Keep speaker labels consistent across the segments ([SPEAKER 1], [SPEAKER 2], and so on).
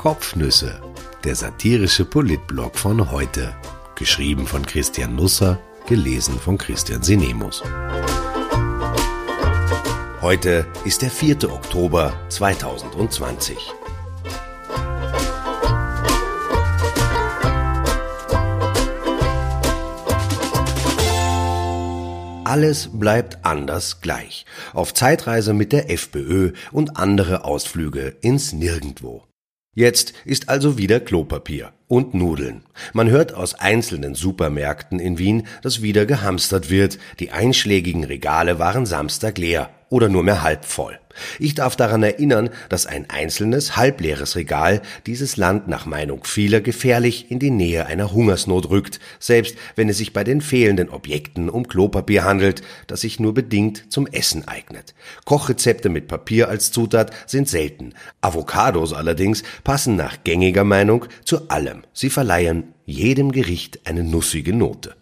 [SPEAKER 1] Kopfnüsse, der satirische Politblog von heute. Geschrieben von Christian Nusser, gelesen von Christian Sinemus. Heute ist der 4. Oktober 2020. Alles bleibt anders gleich. Auf Zeitreise mit der FPÖ und andere Ausflüge ins Nirgendwo. Jetzt ist also wieder Klopapier und Nudeln. Man hört aus einzelnen Supermärkten in Wien, dass wieder gehamstert wird. Die einschlägigen Regale waren Samstag leer oder nur mehr halb voll. Ich darf daran erinnern, dass ein einzelnes, halbleeres Regal dieses Land nach Meinung vieler gefährlich in die Nähe einer Hungersnot rückt, selbst wenn es sich bei den fehlenden Objekten um Klopapier handelt, das sich nur bedingt zum Essen eignet. Kochrezepte mit Papier als Zutat sind selten. Avocados allerdings passen nach gängiger Meinung zu allem. Sie verleihen jedem Gericht eine nussige Note.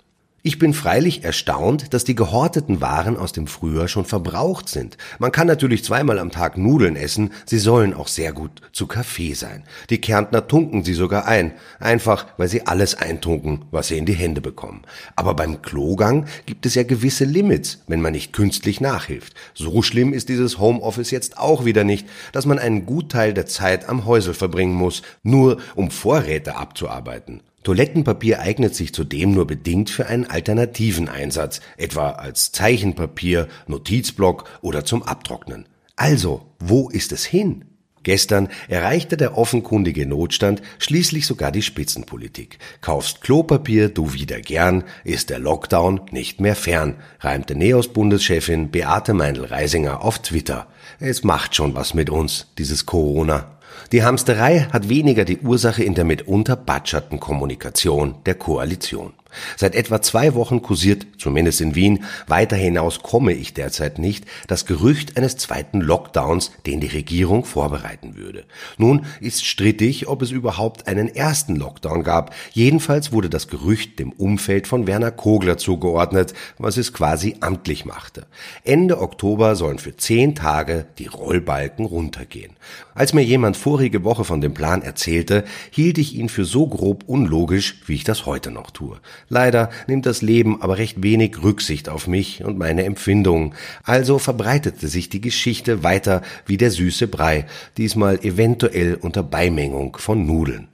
[SPEAKER 1] Ich bin freilich erstaunt, dass die gehorteten Waren aus dem Frühjahr schon verbraucht sind. Man kann natürlich zweimal am Tag Nudeln essen, sie sollen auch sehr gut zu Kaffee sein. Die Kärntner tunken sie sogar ein, einfach weil sie alles eintunken, was sie in die Hände bekommen. Aber beim Klogang gibt es ja gewisse Limits, wenn man nicht künstlich nachhilft. So schlimm ist dieses Homeoffice jetzt auch wieder nicht, dass man einen Gutteil der Zeit am Häusel verbringen muss, nur um Vorräte abzuarbeiten. Toilettenpapier eignet sich zudem nur bedingt für einen alternativen Einsatz, etwa als Zeichenpapier, Notizblock oder zum Abtrocknen. Also, wo ist es hin? Gestern erreichte der offenkundige Notstand schließlich sogar die Spitzenpolitik. Kaufst Klopapier du wieder gern, ist der Lockdown nicht mehr fern, reimte Neos-Bundeschefin Beate Meindl-Reisinger auf Twitter. Es macht schon was mit uns, dieses Corona. Die Hamsterei hat weniger die Ursache in der mitunter batscherten Kommunikation der Koalition. Seit etwa zwei Wochen kursiert, zumindest in Wien, weiter hinaus komme ich derzeit nicht, das Gerücht eines zweiten Lockdowns, den die Regierung vorbereiten würde. Nun ist strittig, ob es überhaupt einen ersten Lockdown gab. Jedenfalls wurde das Gerücht dem Umfeld von Werner Kogler zugeordnet, was es quasi amtlich machte. Ende Oktober sollen für zehn Tage die Rollbalken runtergehen. Als mir jemand vorige Woche von dem Plan erzählte, hielt ich ihn für so grob unlogisch, wie ich das heute noch tue. Leider nimmt das Leben aber recht wenig Rücksicht auf mich und meine Empfindungen, also verbreitete sich die Geschichte weiter wie der süße Brei, diesmal eventuell unter Beimengung von Nudeln.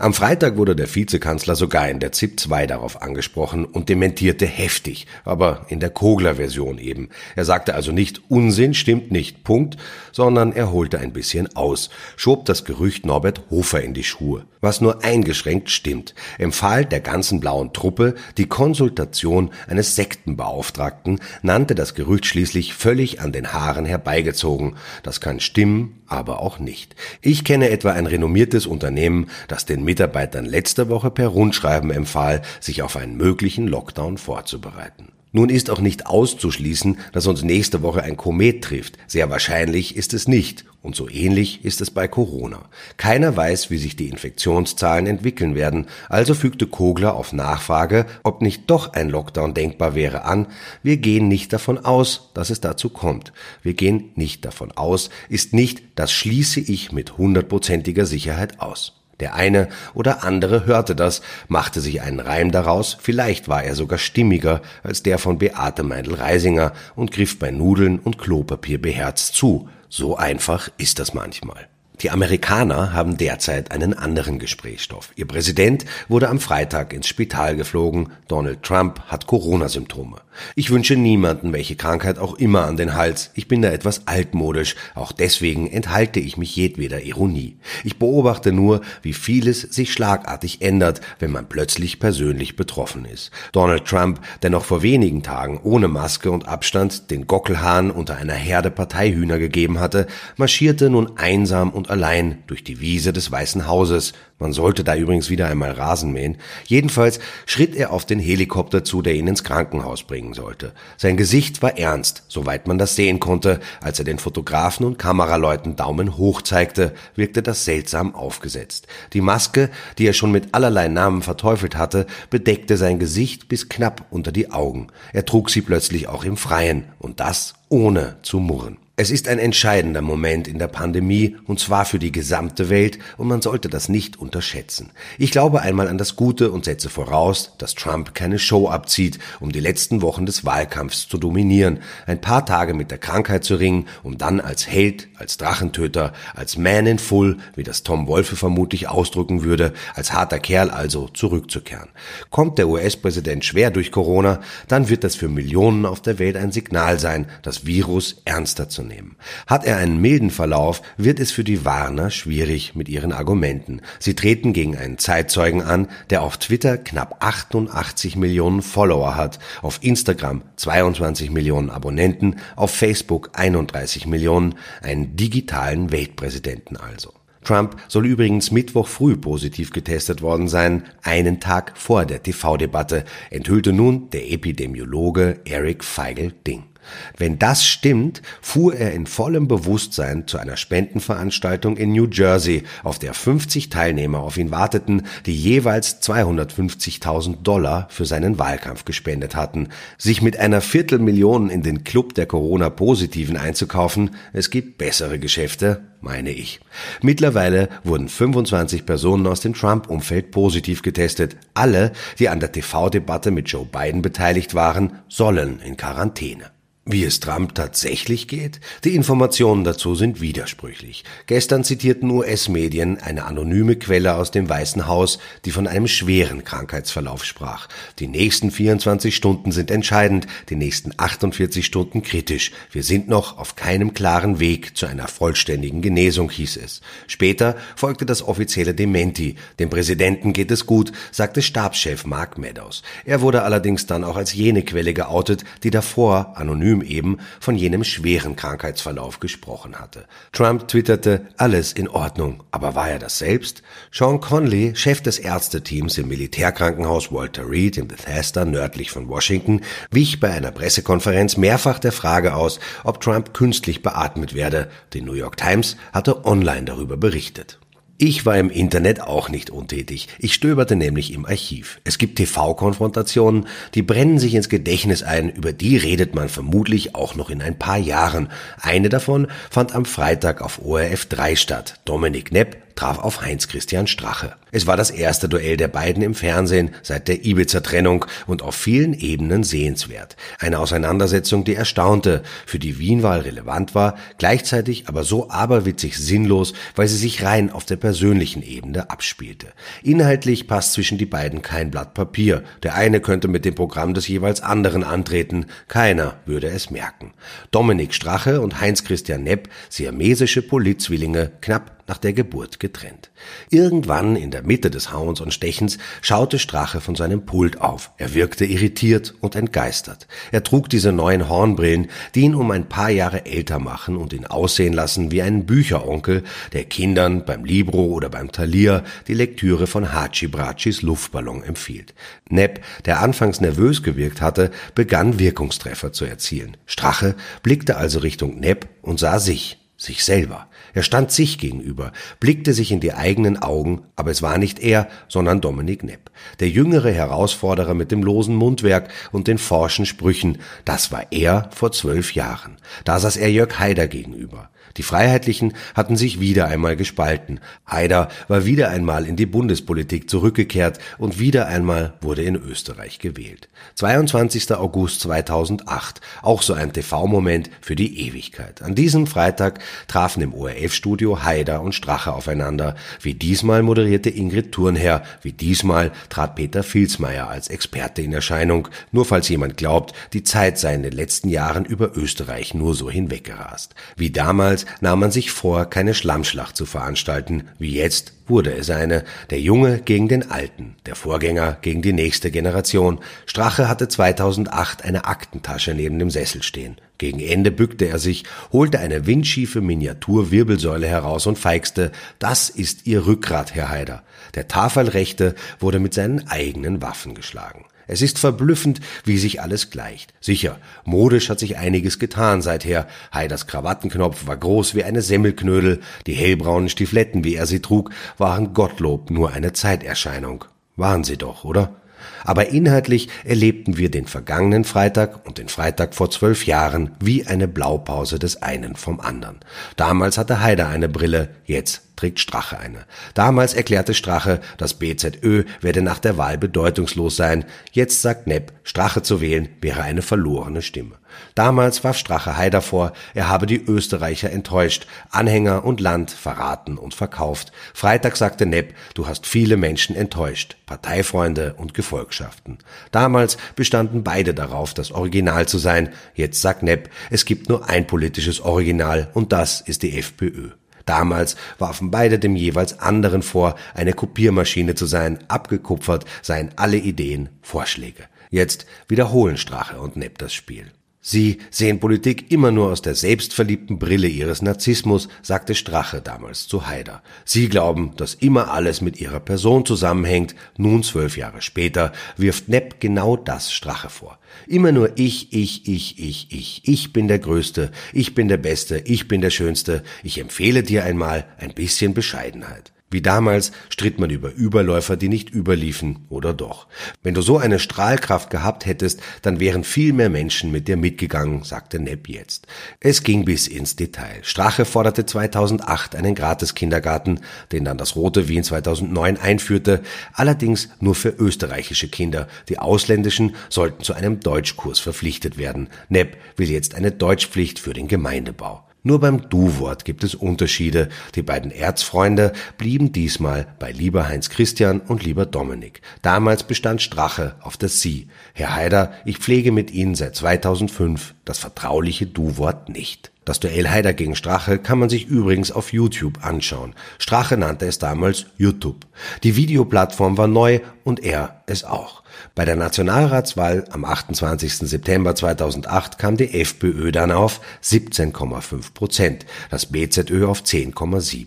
[SPEAKER 1] Am Freitag wurde der Vizekanzler sogar in der ZIP 2 darauf angesprochen und dementierte heftig, aber in der Kogler-Version eben. Er sagte also nicht Unsinn stimmt nicht, Punkt, sondern er holte ein bisschen aus, schob das Gerücht Norbert Hofer in die Schuhe, was nur eingeschränkt stimmt, empfahl der ganzen blauen Truppe die Konsultation eines Sektenbeauftragten, nannte das Gerücht schließlich völlig an den Haaren herbeigezogen. Das kann stimmen, aber auch nicht. Ich kenne etwa ein renommiertes Unternehmen, das den Mitarbeitern letzte Woche per Rundschreiben empfahl, sich auf einen möglichen Lockdown vorzubereiten. Nun ist auch nicht auszuschließen, dass uns nächste Woche ein Komet trifft. Sehr wahrscheinlich ist es nicht. Und so ähnlich ist es bei Corona. Keiner weiß, wie sich die Infektionszahlen entwickeln werden. Also fügte Kogler auf Nachfrage, ob nicht doch ein Lockdown denkbar wäre, an. Wir gehen nicht davon aus, dass es dazu kommt. Wir gehen nicht davon aus, ist nicht, das schließe ich mit hundertprozentiger Sicherheit aus. Der eine oder andere hörte das, machte sich einen Reim daraus, vielleicht war er sogar stimmiger als der von Beate Meindl-Reisinger und griff bei Nudeln und Klopapier beherzt zu. So einfach ist das manchmal. Die Amerikaner haben derzeit einen anderen Gesprächsstoff. Ihr Präsident wurde am Freitag ins Spital geflogen. Donald Trump hat Corona-Symptome. Ich wünsche niemanden welche Krankheit auch immer an den Hals. Ich bin da etwas altmodisch. Auch deswegen enthalte ich mich jedweder Ironie. Ich beobachte nur, wie vieles sich schlagartig ändert, wenn man plötzlich persönlich betroffen ist. Donald Trump, der noch vor wenigen Tagen ohne Maske und Abstand den Gockelhahn unter einer Herde Parteihühner gegeben hatte, marschierte nun einsam und allein durch die Wiese des Weißen Hauses. Man sollte da übrigens wieder einmal Rasen mähen. Jedenfalls schritt er auf den Helikopter zu, der ihn ins Krankenhaus bringen sollte. Sein Gesicht war ernst, soweit man das sehen konnte. Als er den Fotografen und Kameraleuten Daumen hoch zeigte, wirkte das seltsam aufgesetzt. Die Maske, die er schon mit allerlei Namen verteufelt hatte, bedeckte sein Gesicht bis knapp unter die Augen. Er trug sie plötzlich auch im Freien, und das ohne zu murren. Es ist ein entscheidender Moment in der Pandemie, und zwar für die gesamte Welt, und man sollte das nicht unterschätzen. Ich glaube einmal an das Gute und setze voraus, dass Trump keine Show abzieht, um die letzten Wochen des Wahlkampfs zu dominieren, ein paar Tage mit der Krankheit zu ringen, um dann als Held, als Drachentöter, als Man in Full, wie das Tom Wolfe vermutlich ausdrücken würde, als harter Kerl also zurückzukehren. Kommt der US-Präsident schwer durch Corona, dann wird das für Millionen auf der Welt ein Signal sein, das Virus ernster zu nehmen nehmen. Hat er einen milden Verlauf, wird es für die Warner schwierig mit ihren Argumenten. Sie treten gegen einen Zeitzeugen an, der auf Twitter knapp 88 Millionen Follower hat, auf Instagram 22 Millionen Abonnenten, auf Facebook 31 Millionen, einen digitalen Weltpräsidenten also. Trump soll übrigens Mittwoch früh positiv getestet worden sein, einen Tag vor der TV-Debatte, enthüllte nun der Epidemiologe Eric Feigl-Ding. Wenn das stimmt, fuhr er in vollem Bewusstsein zu einer Spendenveranstaltung in New Jersey, auf der 50 Teilnehmer auf ihn warteten, die jeweils 250.000 Dollar für seinen Wahlkampf gespendet hatten. Sich mit einer Viertelmillion in den Club der Corona-Positiven einzukaufen, es gibt bessere Geschäfte, meine ich. Mittlerweile wurden 25 Personen aus dem Trump-Umfeld positiv getestet. Alle, die an der TV-Debatte mit Joe Biden beteiligt waren, sollen in Quarantäne. Wie es Trump tatsächlich geht? Die Informationen dazu sind widersprüchlich. Gestern zitierten US-Medien eine anonyme Quelle aus dem Weißen Haus, die von einem schweren Krankheitsverlauf sprach. Die nächsten 24 Stunden sind entscheidend, die nächsten 48 Stunden kritisch. Wir sind noch auf keinem klaren Weg zu einer vollständigen Genesung, hieß es. Später folgte das offizielle Dementi. Dem Präsidenten geht es gut, sagte Stabschef Mark Meadows. Er wurde allerdings dann auch als jene Quelle geoutet, die davor anonym eben von jenem schweren Krankheitsverlauf gesprochen hatte. Trump twitterte, alles in Ordnung, aber war er das selbst? Sean Conley, Chef des Ärzteteams im Militärkrankenhaus Walter Reed in Bethesda nördlich von Washington, wich bei einer Pressekonferenz mehrfach der Frage aus, ob Trump künstlich beatmet werde. Die New York Times hatte online darüber berichtet. Ich war im Internet auch nicht untätig. Ich stöberte nämlich im Archiv. Es gibt TV-Konfrontationen, die brennen sich ins Gedächtnis ein, über die redet man vermutlich auch noch in ein paar Jahren. Eine davon fand am Freitag auf ORF 3 statt. Dominik Nepp traf auf Heinz-Christian Strache. Es war das erste Duell der beiden im Fernsehen seit der Ibiza-Trennung und auf vielen Ebenen sehenswert. Eine Auseinandersetzung, die erstaunte, für die Wienwahl relevant war, gleichzeitig aber so aberwitzig sinnlos, weil sie sich rein auf der persönlichen Ebene abspielte. Inhaltlich passt zwischen die beiden kein Blatt Papier. Der eine könnte mit dem Programm des jeweils anderen antreten, keiner würde es merken. Dominik Strache und Heinz-Christian Nepp, siamesische Politzwillinge, knapp nach der Geburt getrennt. Irgendwann in der Mitte des Hauens und Stechens schaute Strache von seinem Pult auf. Er wirkte irritiert und entgeistert. Er trug diese neuen Hornbrillen, die ihn um ein paar Jahre älter machen und ihn aussehen lassen wie einen Bücheronkel, der Kindern beim Libro oder beim Talier die Lektüre von Hachi Brachis Luftballon empfiehlt. Nepp, der anfangs nervös gewirkt hatte, begann Wirkungstreffer zu erzielen. Strache blickte also Richtung Nepp und sah sich sich selber. Er stand sich gegenüber, blickte sich in die eigenen Augen, aber es war nicht er, sondern Dominik Nepp. Der jüngere Herausforderer mit dem losen Mundwerk und den forschen Sprüchen, das war er vor zwölf Jahren. Da saß er Jörg Haider gegenüber. Die Freiheitlichen hatten sich wieder einmal gespalten. Haider war wieder einmal in die Bundespolitik zurückgekehrt und wieder einmal wurde in Österreich gewählt. 22. August 2008, auch so ein TV-Moment für die Ewigkeit. An diesem Freitag trafen im ORF-Studio Haider und Strache aufeinander. Wie diesmal moderierte Ingrid Thurnherr, wie diesmal trat Peter Filzmeier als Experte in Erscheinung, nur falls jemand glaubt, die Zeit sei in den letzten Jahren über Österreich nur so hinweggerast. Wie damals Damals nahm man sich vor, keine Schlammschlacht zu veranstalten, wie jetzt wurde es eine, der Junge gegen den Alten, der Vorgänger gegen die nächste Generation. Strache hatte 2008 eine Aktentasche neben dem Sessel stehen. Gegen Ende bückte er sich, holte eine windschiefe Miniaturwirbelsäule heraus und feixte, das ist Ihr Rückgrat, Herr Haider. Der Tafelrechte wurde mit seinen eigenen Waffen geschlagen. Es ist verblüffend, wie sich alles gleicht. Sicher, modisch hat sich einiges getan seither. Haiders Krawattenknopf war groß wie eine Semmelknödel, die hellbraunen Stifletten, wie er sie trug, waren Gottlob nur eine Zeiterscheinung. Waren sie doch, oder? Aber inhaltlich erlebten wir den vergangenen Freitag und den Freitag vor zwölf Jahren wie eine Blaupause des einen vom anderen. Damals hatte Haider eine Brille, jetzt trägt Strache eine. Damals erklärte Strache, das BZÖ werde nach der Wahl bedeutungslos sein. Jetzt sagt Nepp, Strache zu wählen wäre eine verlorene Stimme. Damals warf Strache Haider vor, er habe die Österreicher enttäuscht, Anhänger und Land verraten und verkauft. Freitag sagte Nepp, du hast viele Menschen enttäuscht, Parteifreunde und Gefolgschaften. Damals bestanden beide darauf, das Original zu sein. Jetzt sagt Nepp, es gibt nur ein politisches Original und das ist die FPÖ. Damals warfen beide dem jeweils anderen vor, eine Kopiermaschine zu sein, abgekupfert seien alle Ideen, Vorschläge. Jetzt wiederholen Strache und Nepp das Spiel. Sie sehen Politik immer nur aus der selbstverliebten Brille ihres Narzissmus, sagte Strache damals zu Haider. Sie glauben, dass immer alles mit ihrer Person zusammenhängt. Nun, zwölf Jahre später, wirft Nepp genau das Strache vor. Immer nur ich, ich, ich, ich, ich. Ich bin der Größte, ich bin der Beste, ich bin der Schönste. Ich empfehle dir einmal ein bisschen Bescheidenheit. Wie damals stritt man über Überläufer, die nicht überliefen, oder doch. Wenn du so eine Strahlkraft gehabt hättest, dann wären viel mehr Menschen mit dir mitgegangen, sagte Nepp jetzt. Es ging bis ins Detail. Strache forderte 2008 einen Gratis-Kindergarten, den dann das Rote Wien 2009 einführte, allerdings nur für österreichische Kinder. Die ausländischen sollten zu einem Deutschkurs verpflichtet werden. Nepp will jetzt eine Deutschpflicht für den Gemeindebau. Nur beim Du-Wort gibt es Unterschiede. Die beiden Erzfreunde blieben diesmal bei lieber Heinz Christian und lieber Dominik. Damals bestand Strache auf das Sie. Herr Haider, ich pflege mit Ihnen seit 2005 das vertrauliche Du-Wort nicht. Das Duell Haider gegen Strache kann man sich übrigens auf YouTube anschauen. Strache nannte es damals YouTube. Die Videoplattform war neu und er es auch. Bei der Nationalratswahl am 28. September 2008 kam die FPÖ dann auf 17,5 Prozent, das BZÖ auf 10,7.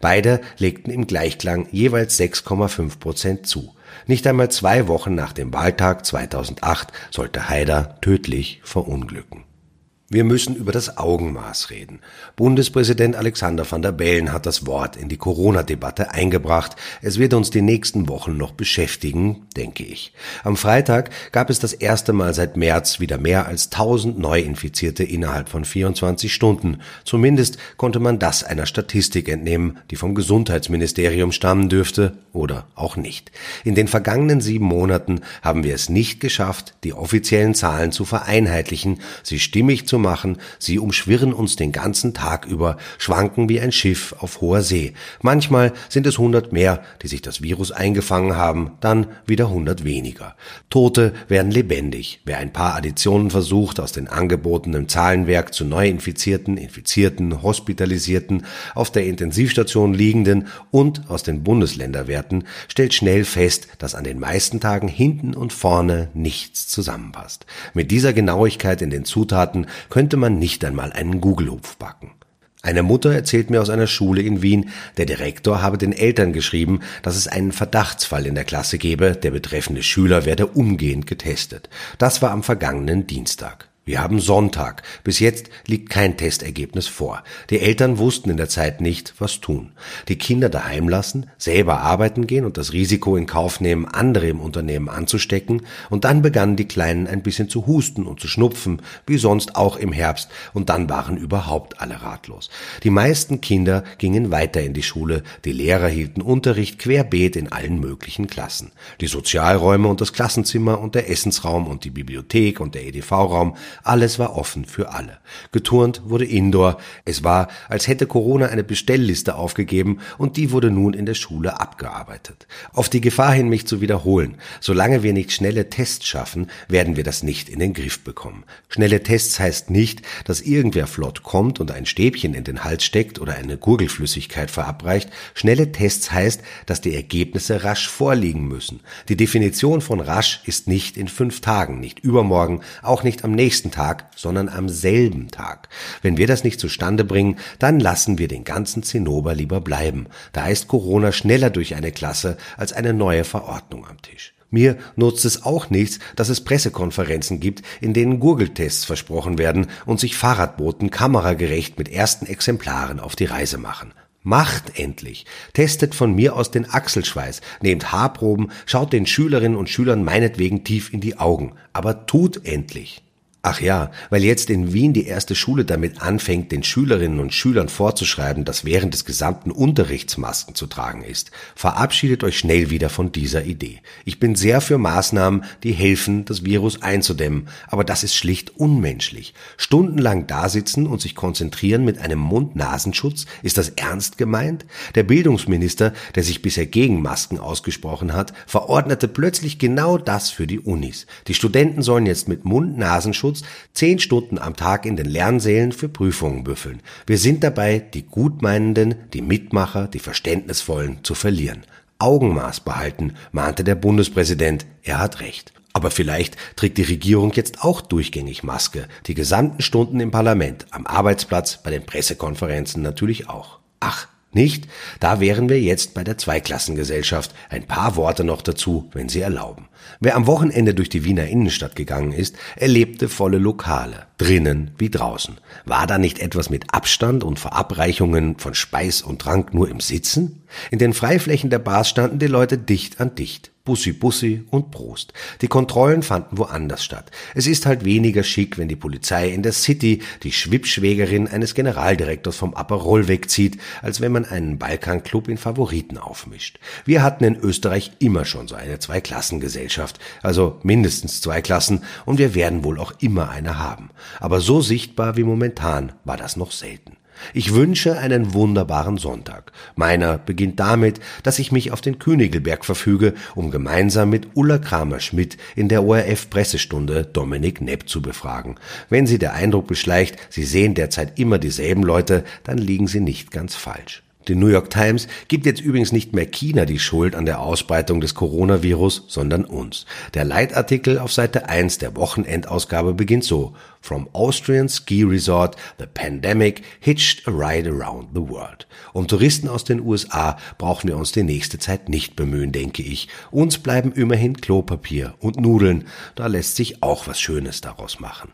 [SPEAKER 1] Beide legten im Gleichklang jeweils 6,5 Prozent zu. Nicht einmal zwei Wochen nach dem Wahltag 2008 sollte Haider tödlich verunglücken. Wir müssen über das Augenmaß reden. Bundespräsident Alexander van der Bellen hat das Wort in die Corona-Debatte eingebracht. Es wird uns die nächsten Wochen noch beschäftigen, denke ich. Am Freitag gab es das erste Mal seit März wieder mehr als 1000 Neuinfizierte innerhalb von 24 Stunden. Zumindest konnte man das einer Statistik entnehmen, die vom Gesundheitsministerium stammen dürfte oder auch nicht. In den vergangenen sieben Monaten haben wir es nicht geschafft, die offiziellen Zahlen zu vereinheitlichen, sie stimmig zu machen, sie umschwirren uns den ganzen Tag über, schwanken wie ein Schiff auf hoher See. Manchmal sind es hundert mehr, die sich das Virus eingefangen haben, dann wieder hundert weniger. Tote werden lebendig. Wer ein paar Additionen versucht aus den angebotenen Zahlenwerk zu Neuinfizierten, Infizierten, Hospitalisierten, auf der Intensivstation liegenden und aus den Bundesländerwerten, stellt schnell fest, dass an den meisten Tagen hinten und vorne nichts zusammenpasst. Mit dieser Genauigkeit in den Zutaten könnte man nicht einmal einen Gugelhupf backen. Eine Mutter erzählt mir aus einer Schule in Wien, der Direktor habe den Eltern geschrieben, dass es einen Verdachtsfall in der Klasse gebe, der betreffende Schüler werde umgehend getestet. Das war am vergangenen Dienstag. Wir haben Sonntag. Bis jetzt liegt kein Testergebnis vor. Die Eltern wussten in der Zeit nicht, was tun. Die Kinder daheim lassen, selber arbeiten gehen und das Risiko in Kauf nehmen, andere im Unternehmen anzustecken. Und dann begannen die Kleinen ein bisschen zu husten und zu schnupfen, wie sonst auch im Herbst. Und dann waren überhaupt alle ratlos. Die meisten Kinder gingen weiter in die Schule. Die Lehrer hielten Unterricht querbeet in allen möglichen Klassen. Die Sozialräume und das Klassenzimmer und der Essensraum und die Bibliothek und der EDV-Raum alles war offen für alle. Geturnt wurde Indoor. Es war, als hätte Corona eine Bestellliste aufgegeben und die wurde nun in der Schule abgearbeitet. Auf die Gefahr hin, mich zu wiederholen. Solange wir nicht schnelle Tests schaffen, werden wir das nicht in den Griff bekommen. Schnelle Tests heißt nicht, dass irgendwer flott kommt und ein Stäbchen in den Hals steckt oder eine Gurgelflüssigkeit verabreicht. Schnelle Tests heißt, dass die Ergebnisse rasch vorliegen müssen. Die Definition von rasch ist nicht in fünf Tagen, nicht übermorgen, auch nicht am nächsten nächsten Tag, sondern am selben Tag. Wenn wir das nicht zustande bringen, dann lassen wir den ganzen Zinnober lieber bleiben. Da ist Corona schneller durch eine Klasse als eine neue Verordnung am Tisch. Mir nutzt es auch nichts, dass es Pressekonferenzen gibt, in denen Gurgeltests versprochen werden und sich Fahrradboten kameragerecht mit ersten Exemplaren auf die Reise machen. Macht endlich. Testet von mir aus den Achselschweiß, nehmt Haarproben, schaut den Schülerinnen und Schülern meinetwegen tief in die Augen. Aber tut endlich. Ach ja, weil jetzt in Wien die erste Schule damit anfängt, den Schülerinnen und Schülern vorzuschreiben, dass während des gesamten Unterrichts Masken zu tragen ist, verabschiedet euch schnell wieder von dieser Idee. Ich bin sehr für Maßnahmen, die helfen, das Virus einzudämmen, aber das ist schlicht unmenschlich. Stundenlang dasitzen und sich konzentrieren mit einem Mund-Nasenschutz, ist das ernst gemeint? Der Bildungsminister, der sich bisher gegen Masken ausgesprochen hat, verordnete plötzlich genau das für die Unis. Die Studenten sollen jetzt mit Mund-Nasenschutz Datenschutz zehn Stunden am Tag in den Lernsälen für Prüfungen büffeln. Wir sind dabei, die Gutmeinenden, die Mitmacher, die Verständnisvollen zu verlieren. Augenmaß behalten, mahnte der Bundespräsident. Er hat recht. Aber vielleicht trägt die Regierung jetzt auch durchgängig Maske, die gesamten Stunden im Parlament, am Arbeitsplatz, bei den Pressekonferenzen natürlich auch. Ach, nicht? Da wären wir jetzt bei der Zweiklassengesellschaft. Ein paar Worte noch dazu, wenn Sie erlauben. Wer am Wochenende durch die Wiener Innenstadt gegangen ist, erlebte volle Lokale, drinnen wie draußen. War da nicht etwas mit Abstand und Verabreichungen von Speis und Trank nur im Sitzen? In den Freiflächen der Bars standen die Leute dicht an dicht. Bussi Bussi und Prost. Die Kontrollen fanden woanders statt. Es ist halt weniger schick, wenn die Polizei in der City die Schwippschwägerin eines Generaldirektors vom Aperol wegzieht, als wenn man einen Balkanclub in Favoriten aufmischt. Wir hatten in Österreich immer schon so eine Zweiklassengesellschaft, also mindestens zwei Klassen, und wir werden wohl auch immer eine haben. Aber so sichtbar wie momentan war das noch selten. Ich wünsche einen wunderbaren Sonntag. Meiner beginnt damit, dass ich mich auf den Königelberg verfüge, um gemeinsam mit Ulla Kramer-Schmidt in der ORF Pressestunde Dominik Nepp zu befragen. Wenn Sie der Eindruck beschleicht, Sie sehen derzeit immer dieselben Leute, dann liegen Sie nicht ganz falsch. Die New York Times gibt jetzt übrigens nicht mehr China die Schuld an der Ausbreitung des Coronavirus, sondern uns. Der Leitartikel auf Seite 1 der Wochenendausgabe beginnt so. From Austrian Ski Resort, the pandemic hitched a ride around the world. Um Touristen aus den USA brauchen wir uns die nächste Zeit nicht bemühen, denke ich. Uns bleiben immerhin Klopapier und Nudeln. Da lässt sich auch was Schönes daraus machen.